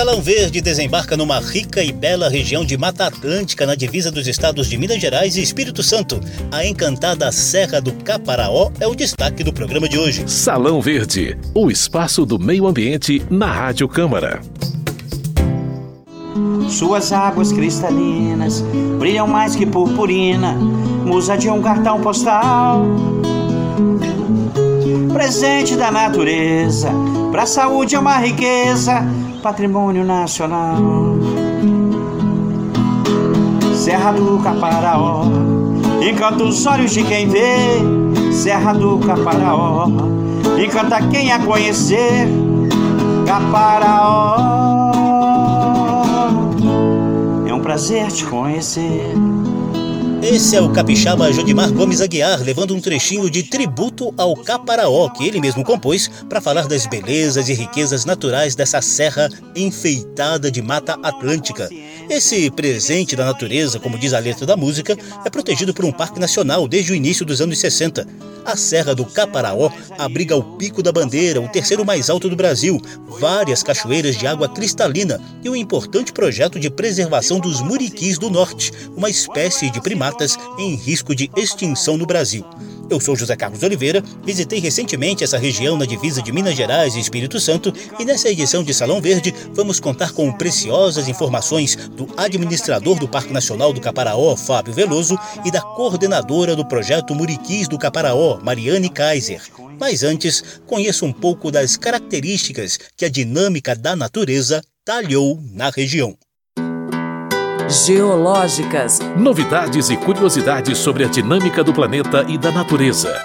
Salão Verde desembarca numa rica e bela região de Mata Atlântica, na divisa dos estados de Minas Gerais e Espírito Santo. A encantada Serra do Caparaó é o destaque do programa de hoje. Salão Verde, o espaço do meio ambiente na Rádio Câmara. Suas águas cristalinas brilham mais que purpurina, musa de um cartão postal. Presente da natureza, pra saúde é uma riqueza patrimônio nacional. Serra do Caparaó, encanta os olhos de quem vê. Serra do Caparaó, encanta quem a conhecer. Caparaó, é um prazer te conhecer. Esse é o capixaba Jodimar Gomes Aguiar, levando um trechinho de tributo ao Caparaó, que ele mesmo compôs, para falar das belezas e riquezas naturais dessa serra enfeitada de mata atlântica. Esse presente da natureza, como diz a letra da música, é protegido por um parque nacional desde o início dos anos 60. A Serra do Caparaó abriga o Pico da Bandeira, o terceiro mais alto do Brasil, várias cachoeiras de água cristalina e um importante projeto de preservação dos muriquis do norte, uma espécie de primatas em risco de extinção no Brasil. Eu sou José Carlos Oliveira, visitei recentemente essa região na divisa de Minas Gerais e Espírito Santo e nessa edição de Salão Verde vamos contar com preciosas informações do administrador do Parque Nacional do Caparaó, Fábio Veloso, e da coordenadora do projeto Muriquis do Caparaó, Mariane Kaiser. Mas antes, conheça um pouco das características que a dinâmica da natureza talhou na região. Geológicas. Novidades e curiosidades sobre a dinâmica do planeta e da natureza.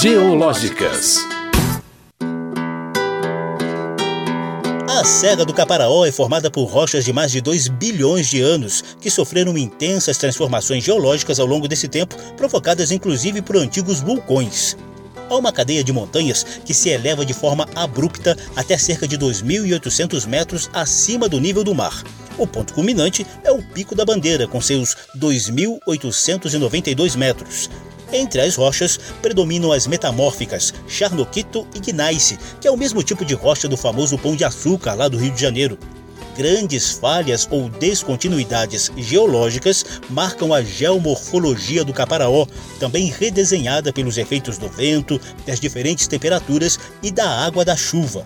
Geológicas. A Serra do Caparaó é formada por rochas de mais de 2 bilhões de anos, que sofreram intensas transformações geológicas ao longo desse tempo, provocadas inclusive por antigos vulcões. Há uma cadeia de montanhas que se eleva de forma abrupta até cerca de 2.800 metros acima do nível do mar. O ponto culminante é o Pico da Bandeira, com seus 2.892 metros. Entre as rochas predominam as metamórficas Charnoquito e Gneiss, que é o mesmo tipo de rocha do famoso Pão de Açúcar lá do Rio de Janeiro. Grandes falhas ou descontinuidades geológicas marcam a geomorfologia do Caparaó, também redesenhada pelos efeitos do vento, das diferentes temperaturas e da água da chuva.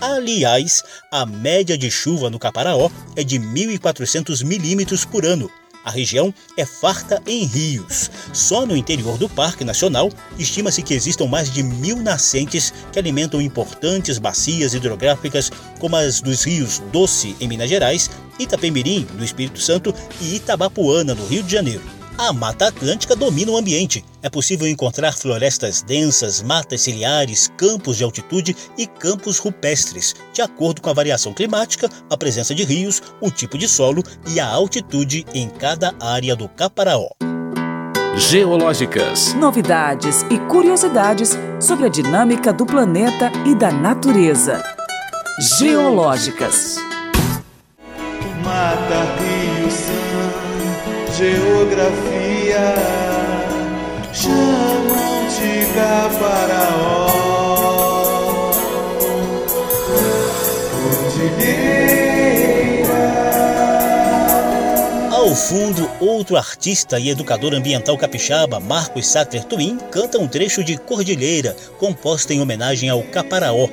Aliás, a média de chuva no Caparaó é de 1.400 milímetros por ano. A região é farta em rios. Só no interior do Parque Nacional, estima-se que existam mais de mil nascentes que alimentam importantes bacias hidrográficas, como as dos rios Doce, em Minas Gerais, Itapemirim, no Espírito Santo, e Itabapuana, no Rio de Janeiro. A Mata Atlântica domina o ambiente. É possível encontrar florestas densas, matas ciliares, campos de altitude e campos rupestres, de acordo com a variação climática, a presença de rios, o tipo de solo e a altitude em cada área do Caparaó. Geológicas. Novidades e curiosidades sobre a dinâmica do planeta e da natureza. Geológicas. Mata, rio, geografia chamam de Caparaó. Ao fundo, outro artista e educador ambiental capixaba, Marcos Sattler Twin, canta um trecho de Cordilheira, composta em homenagem ao Caparaó,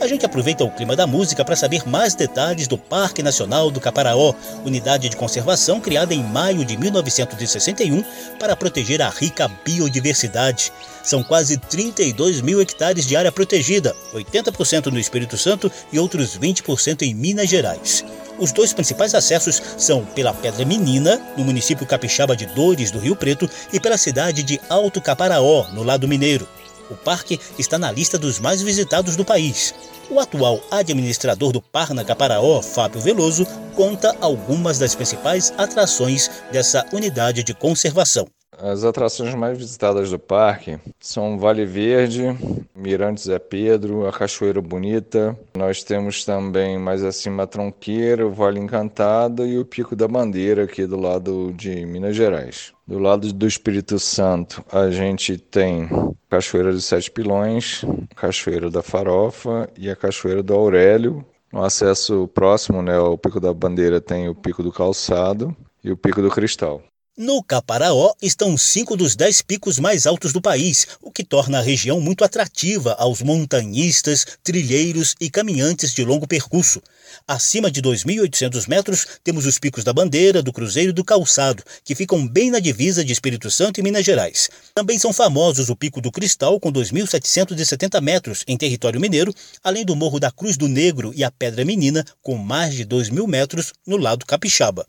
a gente aproveita o clima da música para saber mais detalhes do Parque Nacional do Caparaó, unidade de conservação criada em maio de 1961 para proteger a rica biodiversidade. São quase 32 mil hectares de área protegida, 80% no Espírito Santo e outros 20% em Minas Gerais. Os dois principais acessos são pela Pedra Menina, no município capixaba de Dores do Rio Preto, e pela cidade de Alto Caparaó, no lado mineiro. O parque está na lista dos mais visitados do país. O atual administrador do Parna Caparaó, Fábio Veloso, conta algumas das principais atrações dessa unidade de conservação. As atrações mais visitadas do parque são Vale Verde, Mirante Zé Pedro, a Cachoeira Bonita. Nós temos também mais acima a Tronqueira, o Vale Encantado e o Pico da Bandeira aqui do lado de Minas Gerais. Do lado do Espírito Santo, a gente tem Cachoeira dos Sete Pilões, Cachoeira da Farofa e a Cachoeira do Aurélio, No acesso próximo, né, ao Pico da Bandeira tem o Pico do Calçado e o Pico do Cristal. No Caparaó estão cinco dos dez picos mais altos do país, o que torna a região muito atrativa aos montanhistas, trilheiros e caminhantes de longo percurso. Acima de 2.800 metros, temos os picos da Bandeira, do Cruzeiro e do Calçado, que ficam bem na divisa de Espírito Santo e Minas Gerais. Também são famosos o Pico do Cristal, com 2.770 metros em território mineiro, além do Morro da Cruz do Negro e a Pedra Menina, com mais de 2.000 metros no lado capixaba.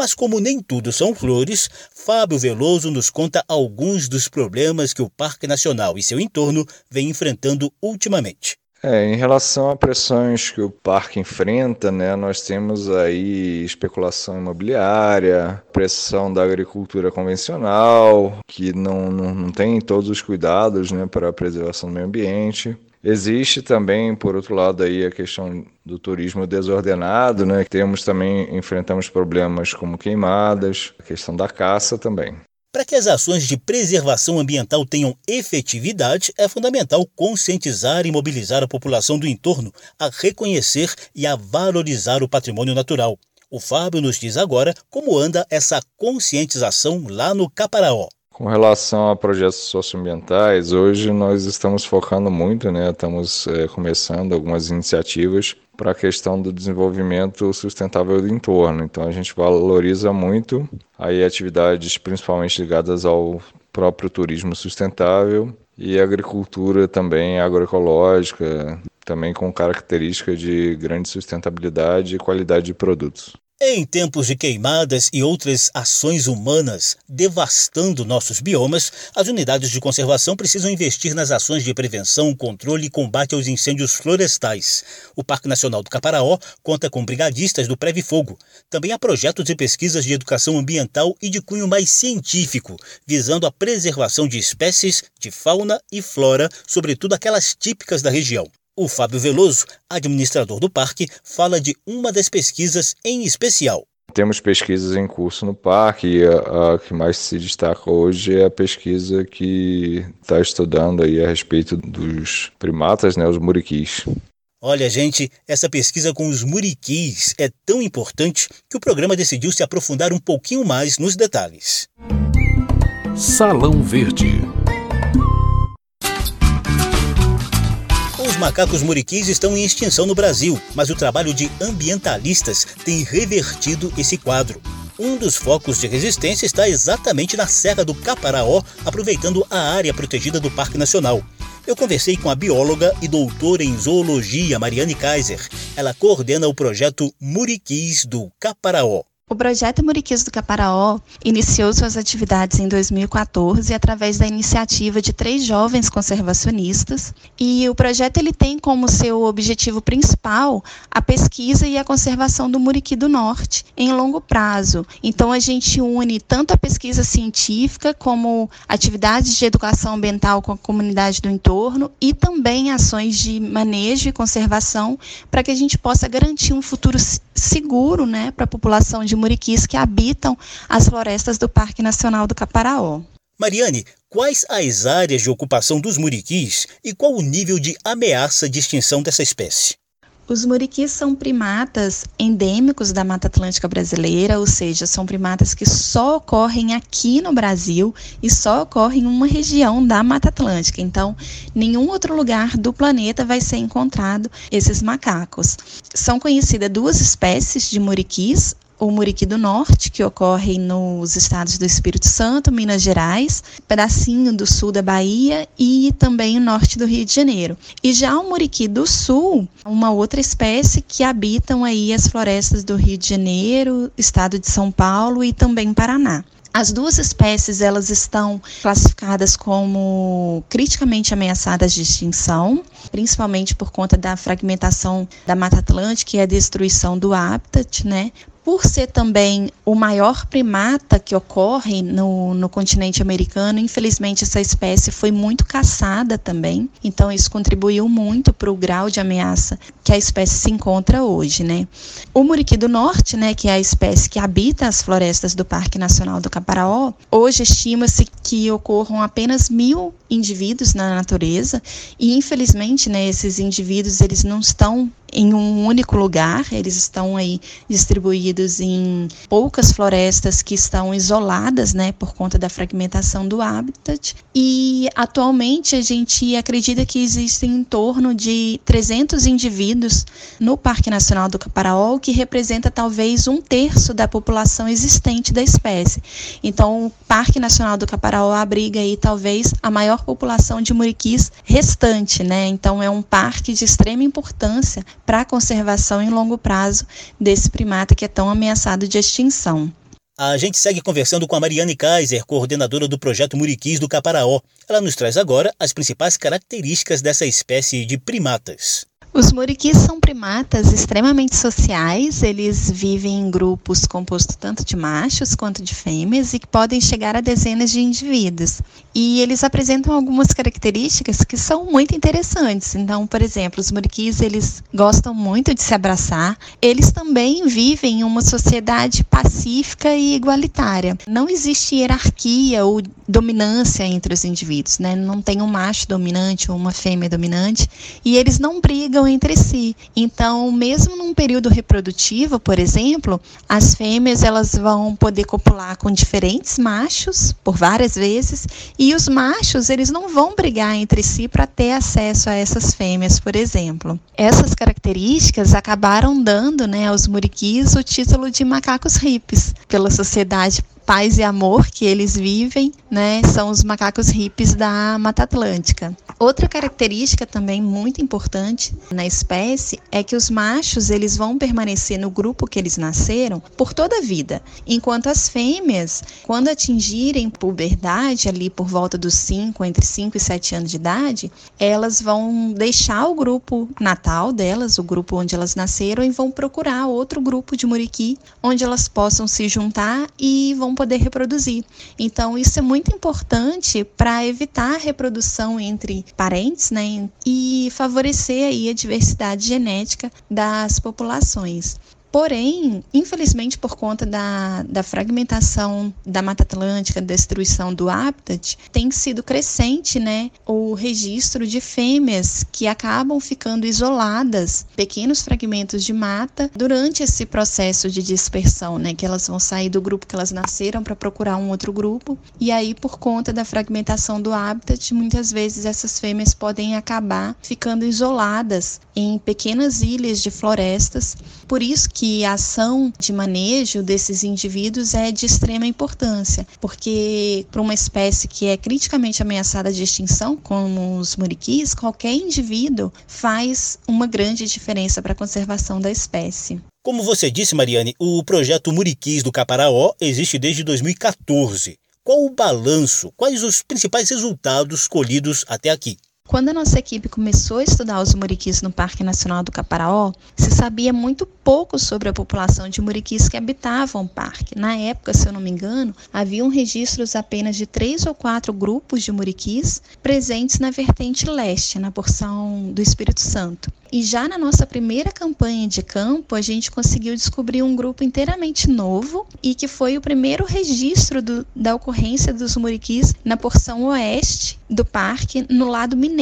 Mas como nem tudo são flores, Fábio Veloso nos conta alguns dos problemas que o Parque Nacional e seu entorno vem enfrentando ultimamente. É, em relação a pressões que o parque enfrenta, né, nós temos aí especulação imobiliária, pressão da agricultura convencional, que não, não, não tem todos os cuidados né, para a preservação do meio ambiente. Existe também, por outro lado, aí a questão do turismo desordenado, né? Temos também, enfrentamos problemas como queimadas, a questão da caça também. Para que as ações de preservação ambiental tenham efetividade, é fundamental conscientizar e mobilizar a população do entorno a reconhecer e a valorizar o patrimônio natural. O Fábio nos diz agora como anda essa conscientização lá no Caparaó. Com relação a projetos socioambientais, hoje nós estamos focando muito, né? Estamos é, começando algumas iniciativas para a questão do desenvolvimento sustentável do entorno. Então a gente valoriza muito aí atividades principalmente ligadas ao próprio turismo sustentável e agricultura também agroecológica, também com característica de grande sustentabilidade e qualidade de produtos. Em tempos de queimadas e outras ações humanas devastando nossos biomas, as unidades de conservação precisam investir nas ações de prevenção, controle e combate aos incêndios florestais. O Parque Nacional do Caparaó conta com brigadistas do Preve Fogo. Também há projetos e pesquisas de educação ambiental e de cunho mais científico, visando a preservação de espécies de fauna e flora, sobretudo aquelas típicas da região. O Fábio Veloso, administrador do parque, fala de uma das pesquisas em especial. Temos pesquisas em curso no parque e a, a que mais se destaca hoje é a pesquisa que está estudando aí a respeito dos primatas, né, os muriquis. Olha, gente, essa pesquisa com os muriquis é tão importante que o programa decidiu se aprofundar um pouquinho mais nos detalhes. Salão Verde macacos muriquis estão em extinção no Brasil, mas o trabalho de ambientalistas tem revertido esse quadro. Um dos focos de resistência está exatamente na Serra do Caparaó, aproveitando a área protegida do Parque Nacional. Eu conversei com a bióloga e doutora em zoologia Mariane Kaiser. Ela coordena o projeto Muriquis do Caparaó. O projeto Muriquis do Caparaó iniciou suas atividades em 2014 através da iniciativa de três jovens conservacionistas e o projeto ele tem como seu objetivo principal a pesquisa e a conservação do muriqui do norte em longo prazo. Então a gente une tanto a pesquisa científica como atividades de educação ambiental com a comunidade do entorno e também ações de manejo e conservação para que a gente possa garantir um futuro seguro, né, para a população de muriquis que habitam as florestas do Parque Nacional do Caparaó. Mariane, quais as áreas de ocupação dos muriquis e qual o nível de ameaça de extinção dessa espécie? Os muriquis são primatas endêmicos da Mata Atlântica brasileira, ou seja, são primatas que só ocorrem aqui no Brasil e só ocorrem em uma região da Mata Atlântica. Então, nenhum outro lugar do planeta vai ser encontrado esses macacos. São conhecidas duas espécies de muriquis, o Muriqui do Norte, que ocorre nos estados do Espírito Santo, Minas Gerais, pedacinho do sul da Bahia e também o norte do Rio de Janeiro. E já o Muriqui do Sul, uma outra espécie que habitam aí as florestas do Rio de Janeiro, estado de São Paulo e também Paraná. As duas espécies elas estão classificadas como criticamente ameaçadas de extinção, principalmente por conta da fragmentação da Mata Atlântica e a destruição do habitat, né? Por ser também o maior primata que ocorre no, no continente americano, infelizmente essa espécie foi muito caçada também, então isso contribuiu muito para o grau de ameaça que a espécie se encontra hoje, né? O muriqui do norte, né, que é a espécie que habita as florestas do Parque Nacional do Caparaó, hoje estima-se que ocorram apenas mil indivíduos na natureza e infelizmente, né, esses indivíduos eles não estão em um único lugar, eles estão aí distribuídos em poucas florestas que estão isoladas, né, por conta da fragmentação do habitat. E atualmente a gente acredita que existem em torno de 300 indivíduos no Parque Nacional do Caparaó, que representa talvez um terço da população existente da espécie. Então, o Parque Nacional do Caparaó abriga aí talvez a maior população de muriquis restante, né? Então, é um parque de extrema importância para a conservação em longo prazo desse primata que é tão ameaçado de extinção. A gente segue conversando com a Mariane Kaiser, coordenadora do projeto Muriquis do Caparaó. Ela nos traz agora as principais características dessa espécie de primatas. Os muriquis são primatas extremamente sociais, eles vivem em grupos compostos tanto de machos quanto de fêmeas e que podem chegar a dezenas de indivíduos. E eles apresentam algumas características que são muito interessantes. Então, por exemplo, os muriquis, eles gostam muito de se abraçar. Eles também vivem em uma sociedade pacífica e igualitária. Não existe hierarquia ou dominância entre os indivíduos, né? Não tem um macho dominante ou uma fêmea dominante, e eles não brigam brigam entre si. Então, mesmo num período reprodutivo, por exemplo, as fêmeas elas vão poder copular com diferentes machos por várias vezes e os machos eles não vão brigar entre si para ter acesso a essas fêmeas, por exemplo. Essas características acabaram dando, né, aos muriquis o título de macacos hippies pela sociedade paz e amor que eles vivem, né, são os macacos hippies da Mata Atlântica. Outra característica também muito importante na espécie é que os machos eles vão permanecer no grupo que eles nasceram por toda a vida, enquanto as fêmeas, quando atingirem puberdade ali por volta dos 5, entre 5 e 7 anos de idade, elas vão deixar o grupo natal delas, o grupo onde elas nasceram e vão procurar outro grupo de muriqui onde elas possam se juntar e vão poder reproduzir. Então, isso é muito importante para evitar a reprodução entre parentes, né, e favorecer aí a diversidade genética das populações. Porém, infelizmente, por conta da, da fragmentação da Mata Atlântica, destruição do habitat, tem sido crescente né, o registro de fêmeas que acabam ficando isoladas, pequenos fragmentos de mata, durante esse processo de dispersão, né, que elas vão sair do grupo que elas nasceram para procurar um outro grupo. E aí, por conta da fragmentação do habitat, muitas vezes essas fêmeas podem acabar ficando isoladas em pequenas ilhas de florestas. Por isso que que a ação de manejo desses indivíduos é de extrema importância, porque para uma espécie que é criticamente ameaçada de extinção, como os muriquis, qualquer indivíduo faz uma grande diferença para a conservação da espécie. Como você disse, Mariane, o projeto Muriquis do Caparaó existe desde 2014. Qual o balanço? Quais os principais resultados colhidos até aqui? Quando a nossa equipe começou a estudar os muriquis no Parque Nacional do Caparaó, se sabia muito pouco sobre a população de muriquis que habitavam o parque. Na época, se eu não me engano, haviam registros apenas de três ou quatro grupos de muriquis presentes na vertente leste, na porção do Espírito Santo. E já na nossa primeira campanha de campo, a gente conseguiu descobrir um grupo inteiramente novo e que foi o primeiro registro do, da ocorrência dos muriquis na porção oeste do parque, no lado mineiro.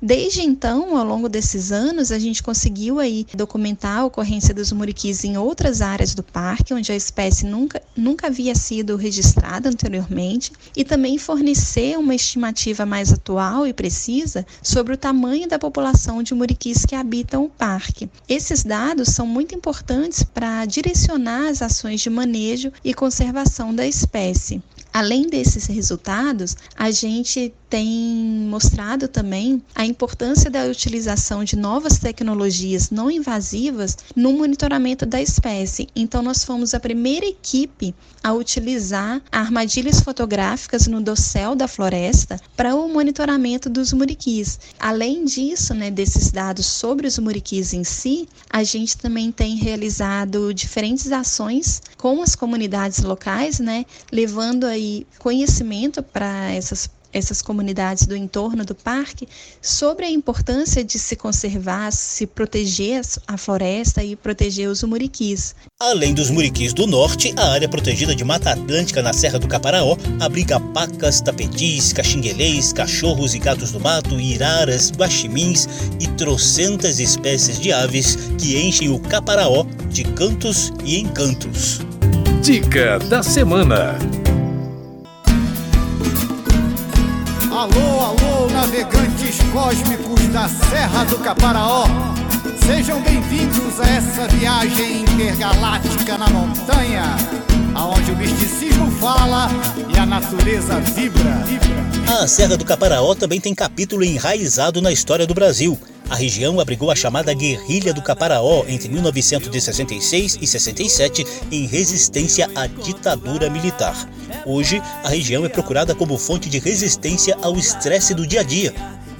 Desde então, ao longo desses anos, a gente conseguiu aí documentar a ocorrência dos muriquis em outras áreas do parque, onde a espécie nunca, nunca havia sido registrada anteriormente, e também fornecer uma estimativa mais atual e precisa sobre o tamanho da população de muriquis que habitam o parque. Esses dados são muito importantes para direcionar as ações de manejo e conservação da espécie. Além desses resultados, a gente tem mostrado também a importância da utilização de novas tecnologias não invasivas no monitoramento da espécie. Então, nós fomos a primeira equipe a utilizar armadilhas fotográficas no dossel da floresta para o monitoramento dos muriquis. Além disso, né, desses dados sobre os muriquis em si, a gente também tem realizado diferentes ações com as comunidades locais, né, levando aí conhecimento para essas essas comunidades do entorno do parque sobre a importância de se conservar, se proteger a floresta e proteger os muriquis. Além dos muriquis do norte, a área protegida de Mata Atlântica na Serra do Caparaó abriga pacas, tapetis, caxinguelês, cachorros e gatos do mato, iraras, guaximins e trocentas espécies de aves que enchem o Caparaó de cantos e encantos. Dica da semana. Alô, alô, navegantes cósmicos da Serra do Caparaó. Sejam bem-vindos a essa viagem intergaláctica na montanha, aonde o misticismo fala e a natureza vibra. A Serra do Caparaó também tem capítulo enraizado na história do Brasil. A região abrigou a chamada Guerrilha do Caparaó entre 1966 e 67 em resistência à ditadura militar. Hoje, a região é procurada como fonte de resistência ao estresse do dia a dia.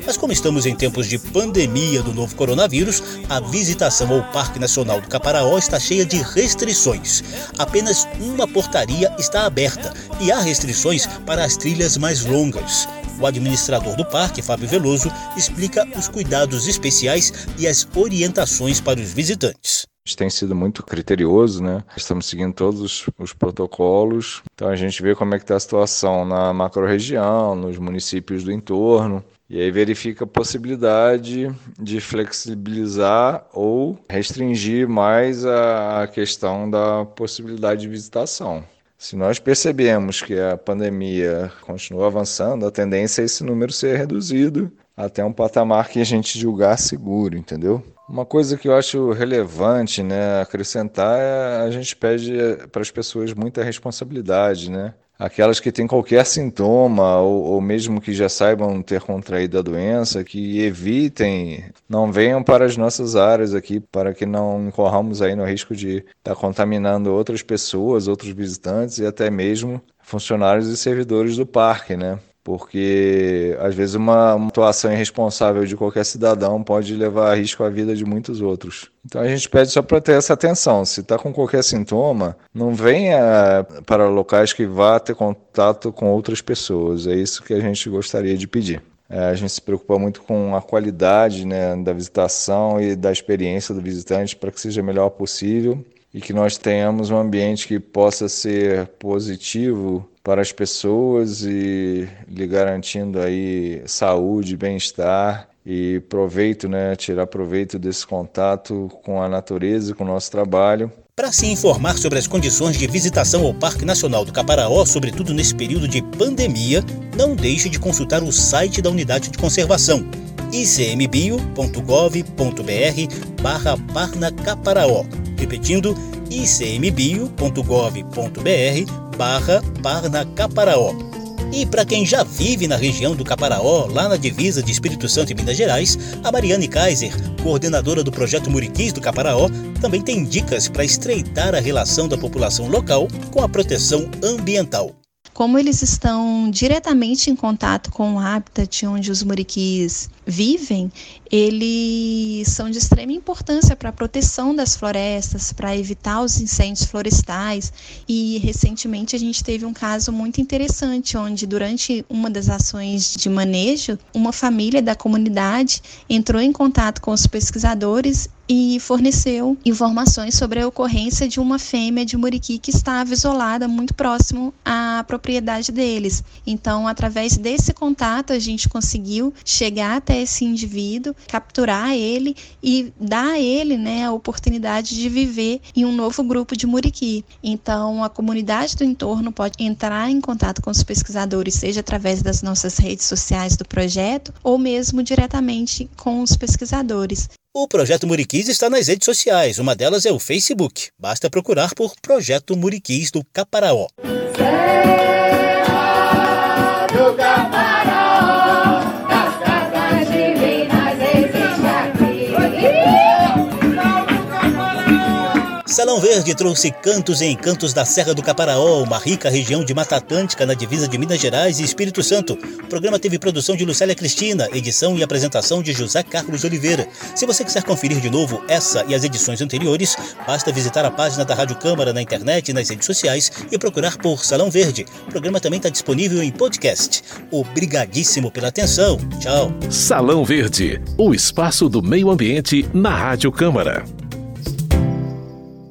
Mas como estamos em tempos de pandemia do novo coronavírus, a visitação ao Parque Nacional do Caparaó está cheia de restrições. Apenas uma portaria está aberta e há restrições para as trilhas mais longas. O administrador do parque, Fábio Veloso, explica os cuidados especiais e as orientações para os visitantes. Tem sido muito criterioso, né? Estamos seguindo todos os protocolos. Então a gente vê como é que está a situação na macro-região, nos municípios do entorno. E aí verifica a possibilidade de flexibilizar ou restringir mais a questão da possibilidade de visitação. Se nós percebemos que a pandemia continua avançando, a tendência é esse número ser reduzido até um patamar que a gente julgar seguro, entendeu? Uma coisa que eu acho relevante, né, acrescentar é a gente pede para as pessoas muita responsabilidade, né? Aquelas que têm qualquer sintoma ou, ou, mesmo que já saibam ter contraído a doença, que evitem, não venham para as nossas áreas aqui, para que não incorramos aí no risco de estar tá contaminando outras pessoas, outros visitantes e até mesmo funcionários e servidores do parque, né? Porque às vezes uma, uma atuação irresponsável de qualquer cidadão pode levar a risco a vida de muitos outros. Então a gente pede só para ter essa atenção. Se está com qualquer sintoma, não venha para locais que vá ter contato com outras pessoas. É isso que a gente gostaria de pedir. É, a gente se preocupa muito com a qualidade né, da visitação e da experiência do visitante para que seja melhor possível e que nós tenhamos um ambiente que possa ser positivo para as pessoas e lhe garantindo aí saúde, bem-estar e proveito, né, tirar proveito desse contato com a natureza e com o nosso trabalho. Para se informar sobre as condições de visitação ao Parque Nacional do Caparaó, sobretudo nesse período de pandemia, não deixe de consultar o site da Unidade de Conservação icmbio.gov.br barra Parnacaparaó. Repetindo, icmbio.gov.br barra Parnacaparaó. E para quem já vive na região do Caparaó, lá na divisa de Espírito Santo e Minas Gerais, a Mariane Kaiser, coordenadora do projeto Muriquis do Caparaó, também tem dicas para estreitar a relação da população local com a proteção ambiental como eles estão diretamente em contato com o habitat onde os muriquis vivem, eles são de extrema importância para a proteção das florestas, para evitar os incêndios florestais. E recentemente a gente teve um caso muito interessante, onde durante uma das ações de manejo, uma família da comunidade entrou em contato com os pesquisadores e forneceu informações sobre a ocorrência de uma fêmea de muriqui que estava isolada muito próximo à propriedade deles. Então, através desse contato, a gente conseguiu chegar até esse indivíduo, capturar ele e dar a ele né, a oportunidade de viver em um novo grupo de muriqui. Então, a comunidade do entorno pode entrar em contato com os pesquisadores, seja através das nossas redes sociais do projeto ou mesmo diretamente com os pesquisadores. O Projeto Muriquis está nas redes sociais, uma delas é o Facebook. Basta procurar por Projeto Muriquis do Caparaó. Serra Salão Verde trouxe cantos e encantos da Serra do Caparaó, uma rica região de Mata Atlântica na divisa de Minas Gerais e Espírito Santo. O programa teve produção de Lucélia Cristina, edição e apresentação de José Carlos Oliveira. Se você quiser conferir de novo essa e as edições anteriores, basta visitar a página da Rádio Câmara na internet e nas redes sociais e procurar por Salão Verde. O programa também está disponível em podcast. Obrigadíssimo pela atenção. Tchau. Salão Verde, o espaço do meio ambiente na Rádio Câmara.